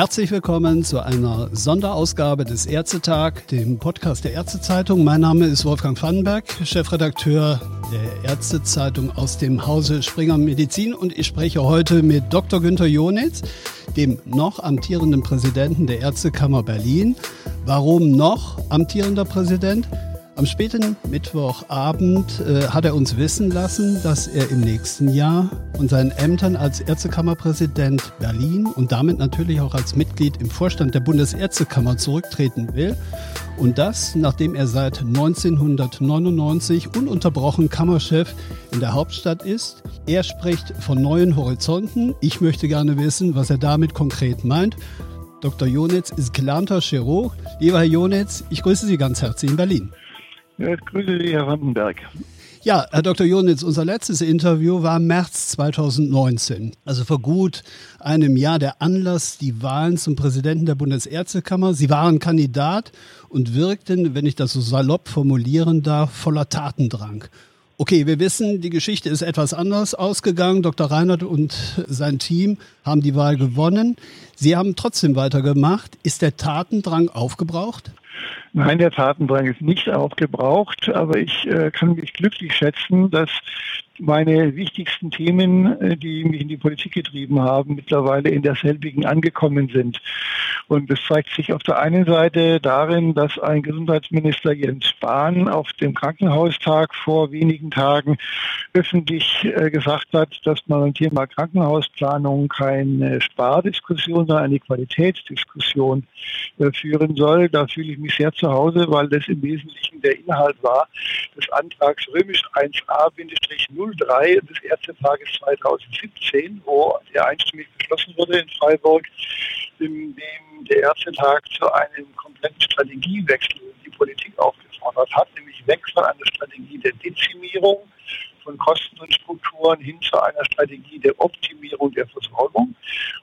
Herzlich willkommen zu einer Sonderausgabe des Ärztetag, dem Podcast der Ärztezeitung. Mein Name ist Wolfgang Vandenberg, Chefredakteur der Ärztezeitung aus dem Hause Springer Medizin und ich spreche heute mit Dr. Günther Jonitz, dem noch amtierenden Präsidenten der Ärztekammer Berlin. Warum noch amtierender Präsident? Am späten Mittwochabend äh, hat er uns wissen lassen, dass er im nächsten Jahr von seinen Ämtern als Ärztekammerpräsident Berlin und damit natürlich auch als Mitglied im Vorstand der Bundesärztekammer zurücktreten will. Und das, nachdem er seit 1999 ununterbrochen Kammerchef in der Hauptstadt ist. Er spricht von neuen Horizonten. Ich möchte gerne wissen, was er damit konkret meint. Dr. Jonitz ist gelernter Chirurg. Lieber Herr Jonitz, ich grüße Sie ganz herzlich in Berlin. Ich grüße Sie, Herr Vandenberg. Ja, Herr Dr. Jonitz, unser letztes Interview war im März 2019, also vor gut einem Jahr der Anlass, die Wahlen zum Präsidenten der Bundesärztekammer. Sie waren Kandidat und wirkten, wenn ich das so salopp formulieren darf, voller Tatendrang. Okay, wir wissen, die Geschichte ist etwas anders ausgegangen. Dr. Reinhardt und sein Team haben die Wahl gewonnen. Sie haben trotzdem weitergemacht. Ist der Tatendrang aufgebraucht? Nein, der Tatendrang ist nicht aufgebraucht, aber ich äh, kann mich glücklich schätzen, dass meine wichtigsten Themen, äh, die mich in die Politik getrieben haben, mittlerweile in derselbigen angekommen sind. Und es zeigt sich auf der einen Seite darin, dass ein Gesundheitsminister Jens Spahn auf dem Krankenhaustag vor wenigen Tagen öffentlich äh, gesagt hat, dass man beim Thema Krankenhausplanung keine Spardiskussion, sondern eine Qualitätsdiskussion äh, führen soll. Da fühle ich mich sehr zu Hause, weil das im Wesentlichen der Inhalt war des Antrags römisch 1a-03 des Ärztetages 2017, wo der einstimmig beschlossen wurde in Freiburg, in dem der Ärztetag zu einem kompletten Strategiewechsel die Politik aufgefordert hat, nämlich weg von einer Strategie der Dezimierung von Kosten und Strukturen hin zu einer Strategie der Optimierung der Versorgung.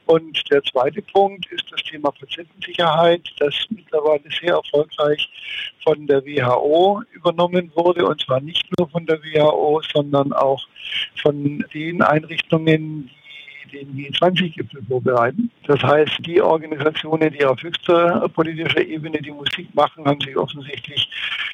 Und der zweite Punkt ist das Thema Patientensicherheit, das mittlerweile sehr erfolgreich von der WHO übernommen wurde, und zwar nicht nur von der WHO, sondern auch von den Einrichtungen, die den G20-Gipfel vorbereiten. Das heißt, die Organisationen, die auf höchster politischer Ebene die Musik machen, haben sich offensichtlich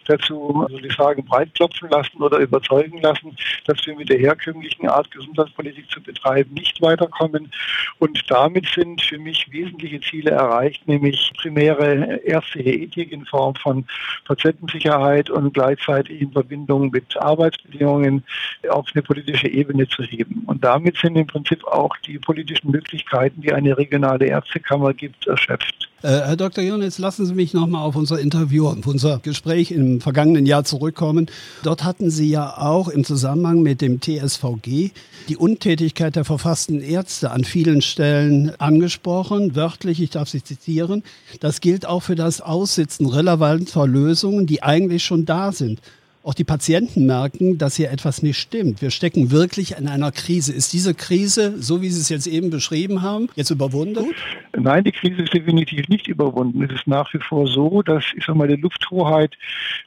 dazu, soll ich sagen, breitklopfen lassen oder überzeugen lassen, dass wir mit der herkömmlichen Art, Gesundheitspolitik zu betreiben, nicht weiterkommen. Und damit sind für mich wesentliche Ziele erreicht, nämlich primäre ärztliche Ethik in Form von Patientensicherheit und gleichzeitig in Verbindung mit Arbeitsbedingungen auf eine politische Ebene zu heben. Und damit sind im Prinzip auch die politischen Möglichkeiten, die eine regionale Ärztekammer gibt, erschöpft. Äh, Herr Dr. Jonitz, lassen Sie mich nochmal auf unser Interview, auf unser Gespräch im vergangenen Jahr zurückkommen. Dort hatten Sie ja auch im Zusammenhang mit dem TSVG die Untätigkeit der verfassten Ärzte an vielen Stellen angesprochen. Wörtlich, ich darf Sie zitieren, das gilt auch für das Aussitzen relevanter Lösungen, die eigentlich schon da sind auch die Patienten merken, dass hier etwas nicht stimmt. Wir stecken wirklich in einer Krise. Ist diese Krise, so wie Sie es jetzt eben beschrieben haben, jetzt überwunden? Nein, die Krise ist definitiv nicht überwunden. Es ist nach wie vor so, dass ich sage mal, die Lufthoheit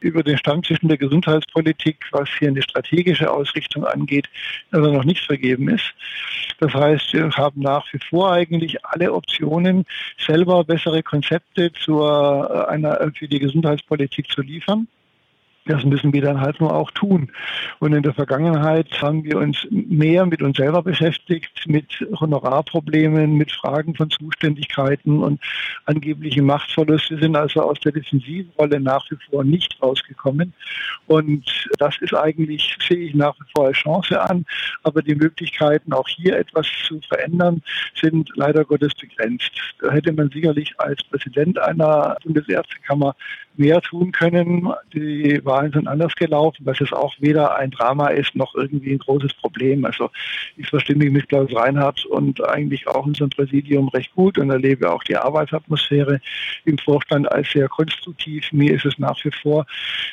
über den Stammtischen der Gesundheitspolitik, was hier eine strategische Ausrichtung angeht, also noch nicht vergeben ist. Das heißt, wir haben nach wie vor eigentlich alle Optionen, selber bessere Konzepte zur, einer, für die Gesundheitspolitik zu liefern. Das müssen wir dann halt nur auch tun. Und in der Vergangenheit haben wir uns mehr mit uns selber beschäftigt, mit Honorarproblemen, mit Fragen von Zuständigkeiten und angeblichen Machtverlust. Wir sind also aus der defensiven Rolle nach wie vor nicht rausgekommen. Und das ist eigentlich, sehe ich nach wie vor als Chance an. Aber die Möglichkeiten, auch hier etwas zu verändern, sind leider Gottes begrenzt. Da hätte man sicherlich als Präsident einer Bundesärztekammer mehr tun können. Die Wahlen sind anders gelaufen, was jetzt auch weder ein Drama ist noch irgendwie ein großes Problem. Also ich verstehe mich mit Klaus Reinhardt und eigentlich auch unserem Präsidium recht gut und erlebe auch die Arbeitsatmosphäre im Vorstand als sehr konstruktiv. Mir ist es nach wie vor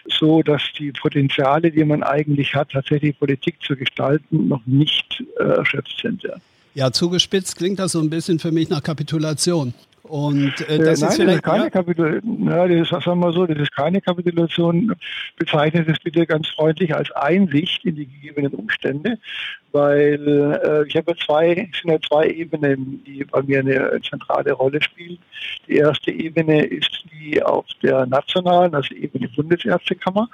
so, dass die Potenziale, die man eigentlich hat, tatsächlich Politik zu gestalten, noch nicht äh, erschöpft sind. Ja. Ja, zugespitzt klingt das so ein bisschen für mich nach Kapitulation. Und äh, das äh, ist nein, das ist keine ja? Kapitulation. Ja, das ist, sagen wir so, das ist keine Kapitulation. Bezeichnet es bitte ganz freundlich als Einsicht in die gegebenen Umstände, weil äh, ich habe zwei, es sind ja zwei Ebenen, die bei mir eine zentrale Rolle spielen. Die erste Ebene ist die auf der nationalen, also Ebene Bundesärztekammer.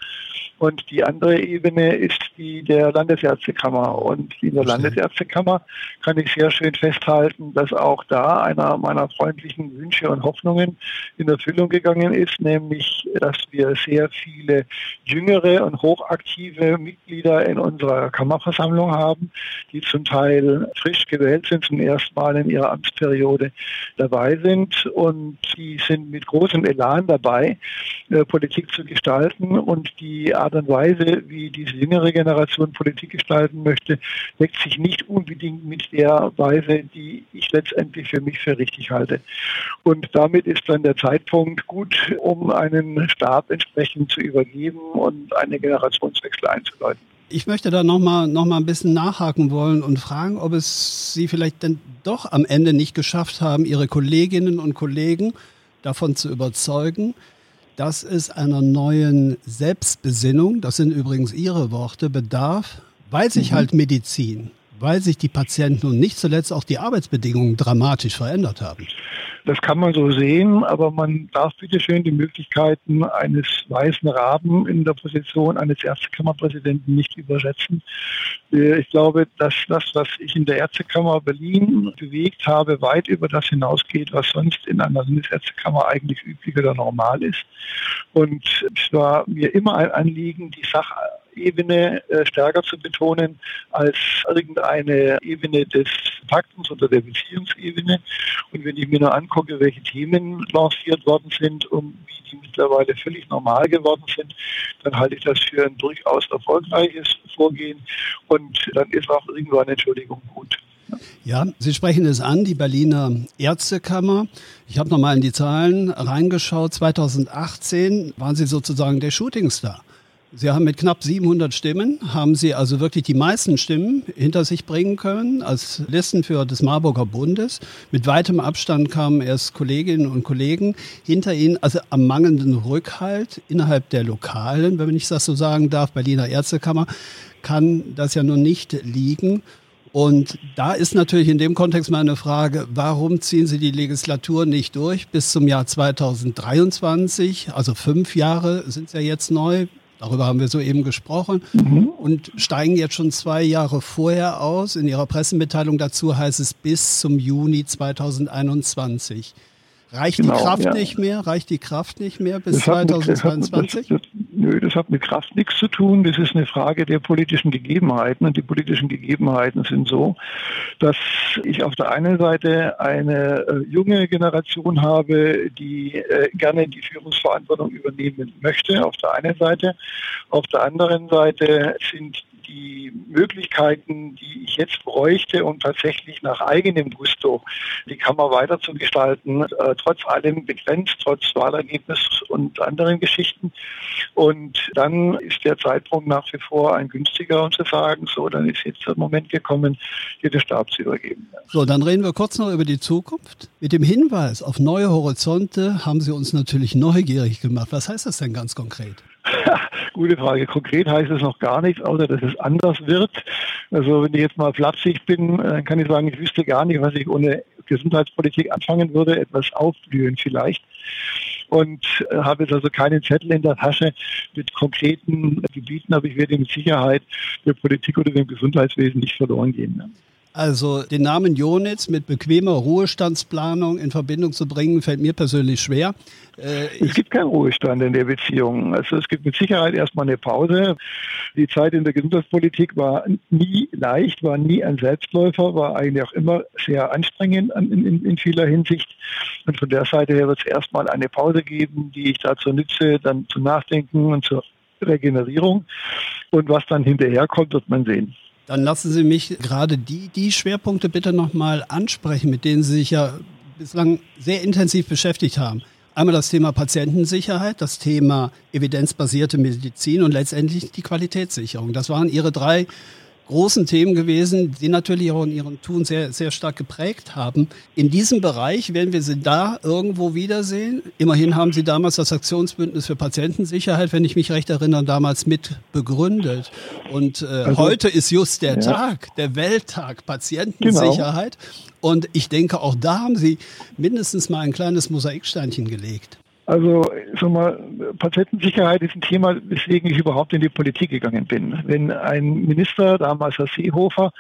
Und die andere Ebene ist die der Landesärztekammer. Und in der Landesärztekammer kann ich sehr schön festhalten, dass auch da einer meiner freundlichen Wünsche und Hoffnungen in Erfüllung gegangen ist, nämlich, dass wir sehr viele jüngere und hochaktive Mitglieder in unserer Kammerversammlung haben, die zum Teil frisch gewählt sind, zum ersten Mal in ihrer Amtsperiode dabei sind. Und die sind mit großem Elan dabei, äh, Politik zu gestalten und die Art und Weise, wie diese jüngere Generation Politik gestalten möchte, deckt sich nicht unbedingt mit der Weise, die ich letztendlich für mich für richtig halte. Und damit ist dann der Zeitpunkt gut, um einen Stab entsprechend zu übergeben und eine Generationswechsel einzuleiten. Ich möchte da nochmal noch mal ein bisschen nachhaken wollen und fragen, ob es Sie vielleicht denn doch am Ende nicht geschafft haben, Ihre Kolleginnen und Kollegen davon zu überzeugen, dass es einer neuen Selbstbesinnung, das sind übrigens Ihre Worte, bedarf, weil sich mhm. halt Medizin, weil sich die Patienten und nicht zuletzt auch die Arbeitsbedingungen dramatisch verändert haben. Das kann man so sehen, aber man darf bitte schön die Möglichkeiten eines weißen Raben in der Position eines Ärztekammerpräsidenten nicht überschätzen. Äh, ich glaube, dass das, was ich in der Ärztekammer Berlin bewegt habe, weit über das hinausgeht, was sonst in einer Bundesärztekammer eigentlich üblich oder normal ist. Und es war mir immer ein Anliegen, die Sache Ebene äh, stärker zu betonen als irgendeine Ebene des Paktens oder der Beziehungsebene. Und wenn ich mir nur angucke, welche Themen lanciert worden sind und wie die mittlerweile völlig normal geworden sind, dann halte ich das für ein durchaus erfolgreiches Vorgehen und dann ist auch irgendwo eine Entschuldigung gut. Ja, Sie sprechen es an, die Berliner Ärztekammer. Ich habe nochmal in die Zahlen reingeschaut. 2018 waren Sie sozusagen der Shootingstar. Sie haben mit knapp 700 Stimmen, haben Sie also wirklich die meisten Stimmen hinter sich bringen können als Listenführer des Marburger Bundes. Mit weitem Abstand kamen erst Kolleginnen und Kollegen hinter Ihnen, also am mangelnden Rückhalt innerhalb der Lokalen, wenn ich das so sagen darf, Berliner Ärztekammer, kann das ja nun nicht liegen. Und da ist natürlich in dem Kontext meine Frage, warum ziehen Sie die Legislatur nicht durch bis zum Jahr 2023? Also fünf Jahre sind es ja jetzt neu. Darüber haben wir soeben gesprochen mhm. und steigen jetzt schon zwei Jahre vorher aus. In Ihrer Pressemitteilung dazu heißt es bis zum Juni 2021. Reicht genau, die Kraft ja. nicht mehr? Reicht die Kraft nicht mehr bis 2022? Mit, das, das, nö, das hat mit Kraft nichts zu tun. Das ist eine Frage der politischen Gegebenheiten. Und die politischen Gegebenheiten sind so, dass ich auf der einen Seite eine äh, junge Generation habe, die äh, gerne die Führungsverantwortung übernehmen möchte, auf der einen Seite. Auf der anderen Seite sind die Möglichkeiten, die ich jetzt bräuchte, um tatsächlich nach eigenem Gusto die Kammer weiter zu gestalten, äh, trotz allem begrenzt, trotz Wahlergebnis und anderen Geschichten. Und dann ist der Zeitpunkt nach wie vor ein günstiger, um zu sagen, so, dann ist jetzt der Moment gekommen, hier den Stab zu übergeben. So, dann reden wir kurz noch über die Zukunft. Mit dem Hinweis auf neue Horizonte haben Sie uns natürlich neugierig gemacht. Was heißt das denn ganz konkret? Gute Frage. Konkret heißt es noch gar nichts, außer dass es anders wird. Also wenn ich jetzt mal flapsig bin, dann kann ich sagen, ich wüsste gar nicht, was ich ohne Gesundheitspolitik anfangen würde. Etwas aufblühen vielleicht. Und äh, habe jetzt also keinen Zettel in der Tasche mit konkreten Gebieten, aber ich werde mit Sicherheit der Politik oder dem Gesundheitswesen nicht verloren gehen. Also den Namen Jonitz mit bequemer Ruhestandsplanung in Verbindung zu bringen, fällt mir persönlich schwer. Äh, es gibt keinen Ruhestand in der Beziehung. Also es gibt mit Sicherheit erstmal eine Pause. Die Zeit in der Gesundheitspolitik war nie leicht, war nie ein Selbstläufer, war eigentlich auch immer sehr anstrengend in, in, in vieler Hinsicht. Und von der Seite her wird es erstmal eine Pause geben, die ich dazu nütze, dann zu nachdenken und zur Regenerierung. Und was dann hinterherkommt, wird man sehen. Dann lassen Sie mich gerade die, die Schwerpunkte bitte nochmal ansprechen, mit denen Sie sich ja bislang sehr intensiv beschäftigt haben. Einmal das Thema Patientensicherheit, das Thema evidenzbasierte Medizin und letztendlich die Qualitätssicherung. Das waren Ihre drei großen Themen gewesen, die natürlich auch in ihrem Tun sehr, sehr stark geprägt haben. In diesem Bereich werden wir sie da irgendwo wiedersehen. Immerhin haben sie damals das Aktionsbündnis für Patientensicherheit, wenn ich mich recht erinnere, damals mit begründet. Und äh, also, heute ist just der ja. Tag, der Welttag Patientensicherheit. Genau. Und ich denke, auch da haben sie mindestens mal ein kleines Mosaiksteinchen gelegt. Also sag mal, Patientensicherheit ist ein Thema, weswegen ich überhaupt in die Politik gegangen bin. Wenn ein Minister, damals Herr Seehofer,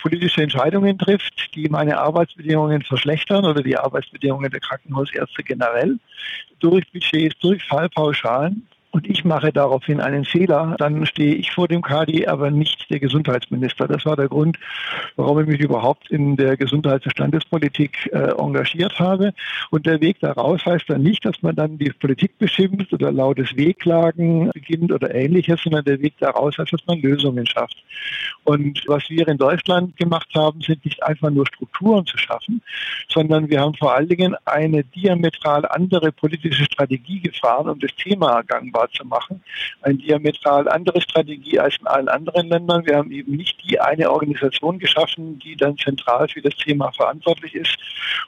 politische Entscheidungen trifft, die meine Arbeitsbedingungen verschlechtern oder die Arbeitsbedingungen der Krankenhausärzte generell, durch Budgets, durch Fallpauschalen, und ich mache daraufhin einen Fehler, dann stehe ich vor dem KD, aber nicht der Gesundheitsminister. Das war der Grund, warum ich mich überhaupt in der Gesundheits- und Standespolitik äh, engagiert habe. Und der Weg daraus heißt dann nicht, dass man dann die Politik beschimpft oder lautes Wehklagen beginnt oder ähnliches, sondern der Weg daraus heißt, dass man Lösungen schafft. Und was wir in Deutschland gemacht haben, sind nicht einfach nur Strukturen zu schaffen, sondern wir haben vor allen Dingen eine diametral andere politische Strategie gefahren, um das Thema gangbar machbar zu machen. Eine diametral andere Strategie als in allen anderen Ländern. Wir haben eben nicht die eine Organisation geschaffen, die dann zentral für das Thema verantwortlich ist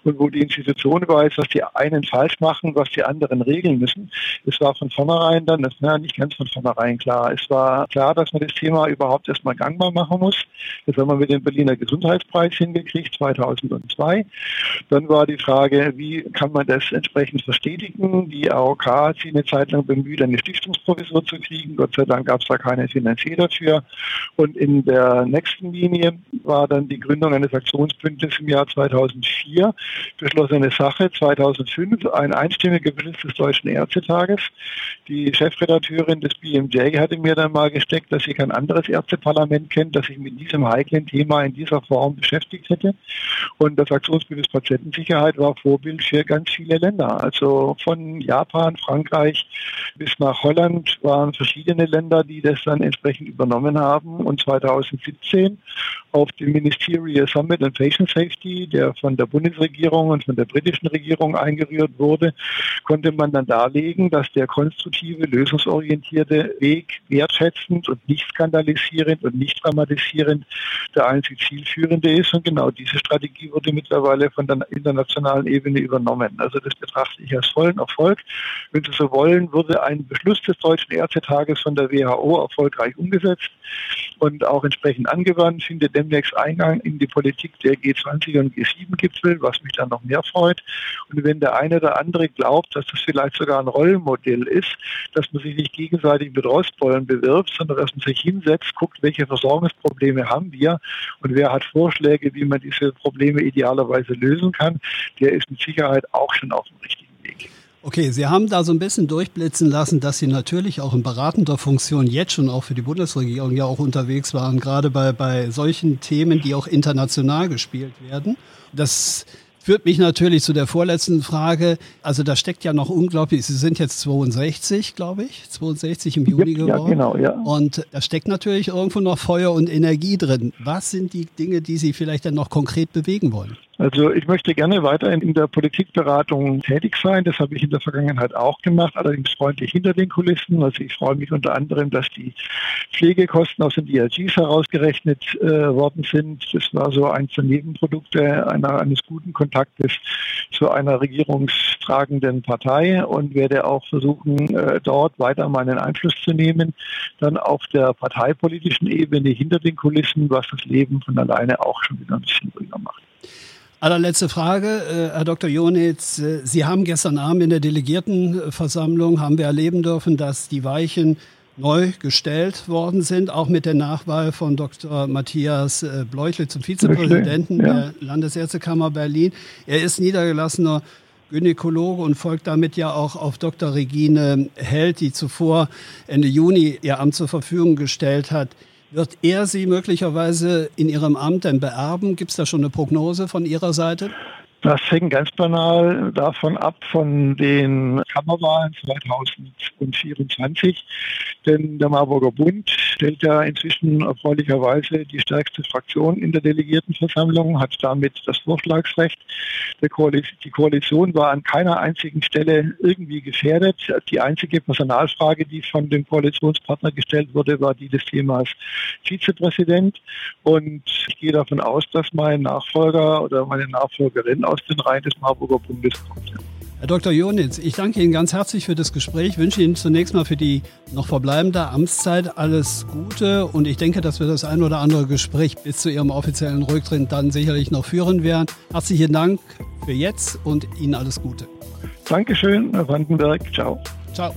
und wo die Institution weiß, was die einen falsch machen, was die anderen regeln müssen. Es war von vornherein dann, das war nicht ganz von vornherein klar. Es war klar, dass man das Thema überhaupt erstmal gangbar machen muss. Das haben wir mit dem Berliner Gesundheitspreis hingekriegt, 2002. Dann war die Frage, wie kann man das entsprechend verstetigen? Die AOK hat sich eine Zeit lang bemüht, eine Stiftungsprofessur zu kriegen. Gott sei Dank gab es da keine Finanzier dafür. Und in der nächsten Linie war dann die Gründung eines Aktionsbündnisses im Jahr 2004. Beschlossene Sache 2005, ein einstimmiger Beschluss des Deutschen Ärztetages. Die Chefredakteurin des BMJ hatte mir dann mal gesteckt, dass sie kein anderes Ärzteparlament kennt, das sich mit diesem heiklen Thema in dieser Form beschäftigt hätte. Und das Aktionsbündnis Patientensicherheit war Vorbild für ganz viele Länder. Also von Japan, Frankreich bis nach nach Holland waren verschiedene Länder, die das dann entsprechend übernommen haben. Und 2017 auf dem Ministerial Summit on Patient Safety, der von der Bundesregierung und von der britischen Regierung eingerührt wurde, konnte man dann darlegen, dass der konstruktive, lösungsorientierte Weg wertschätzend und nicht skandalisierend und nicht dramatisierend der einzig zielführende ist. Und genau diese Strategie wurde mittlerweile von der internationalen Ebene übernommen. Also das betrachte ich als vollen Erfolg. Wenn Sie so wollen, wurde ein Beschluss des Deutschen Ärztetages von der WHO erfolgreich umgesetzt und auch entsprechend angewandt, findet demnächst Eingang in die Politik der G20 und G7-Gipfel, was mich dann noch mehr freut. Und wenn der eine oder andere glaubt, dass das vielleicht sogar ein Rollenmodell ist, dass man sich nicht gegenseitig mit Rostbollen bewirbt, sondern dass man sich hinsetzt, guckt, welche Versorgungsprobleme haben wir und wer hat Vorschläge, wie man diese Probleme idealerweise lösen kann, der ist mit Sicherheit auch schon auf dem richtigen Weg. Okay, Sie haben da so ein bisschen durchblitzen lassen, dass Sie natürlich auch in beratender Funktion jetzt schon auch für die Bundesregierung ja auch unterwegs waren, gerade bei, bei solchen Themen, die auch international gespielt werden. Das führt mich natürlich zu der vorletzten Frage. Also da steckt ja noch unglaublich, Sie sind jetzt 62, glaube ich, 62 im Juni geworden. Ja, genau, ja. Und da steckt natürlich irgendwo noch Feuer und Energie drin. Was sind die Dinge, die Sie vielleicht dann noch konkret bewegen wollen? Also ich möchte gerne weiterhin in der Politikberatung tätig sein. Das habe ich in der Vergangenheit auch gemacht, allerdings freundlich hinter den Kulissen. Also ich freue mich unter anderem, dass die Pflegekosten aus den DRGs herausgerechnet äh, worden sind. Das war so eins der Nebenprodukte einer, eines guten Kontaktes zu einer regierungstragenden Partei und werde auch versuchen, äh, dort weiter meinen Einfluss zu nehmen. Dann auf der parteipolitischen Ebene hinter den Kulissen, was das Leben von alleine auch schon wieder ein bisschen ruhiger macht. Allerletzte Frage, äh, Herr Dr. Jonitz. Äh, Sie haben gestern Abend in der Delegiertenversammlung, haben wir erleben dürfen, dass die Weichen neu gestellt worden sind, auch mit der Nachwahl von Dr. Matthias äh, Bleuchle zum Vizepräsidenten ja. der Landesärztekammer Berlin. Er ist niedergelassener Gynäkologe und folgt damit ja auch auf Dr. Regine Held, die zuvor Ende Juni ihr Amt zur Verfügung gestellt hat. Wird er Sie möglicherweise in Ihrem Amt denn beerben? Gibt es da schon eine Prognose von Ihrer Seite? Das hängt ganz banal davon ab von den Kammerwahlen 2024. Denn der Marburger Bund stellt ja inzwischen erfreulicherweise die stärkste Fraktion in der Delegiertenversammlung, hat damit das Vorschlagsrecht. die Koalition war an keiner einzigen Stelle irgendwie gefährdet. Die einzige Personalfrage, die von dem Koalitionspartner gestellt wurde, war die des Themas Vizepräsident. Und ich gehe davon aus, dass mein Nachfolger oder meine Nachfolgerin aus den Reihen des Marburger Bundes kommt. Herr Dr. Jonitz, ich danke Ihnen ganz herzlich für das Gespräch, wünsche Ihnen zunächst mal für die noch verbleibende Amtszeit alles Gute und ich denke, dass wir das ein oder andere Gespräch bis zu Ihrem offiziellen Rücktritt dann sicherlich noch führen werden. Herzlichen Dank für jetzt und Ihnen alles Gute. Dankeschön, Herr Vandenberg. Ciao. Ciao.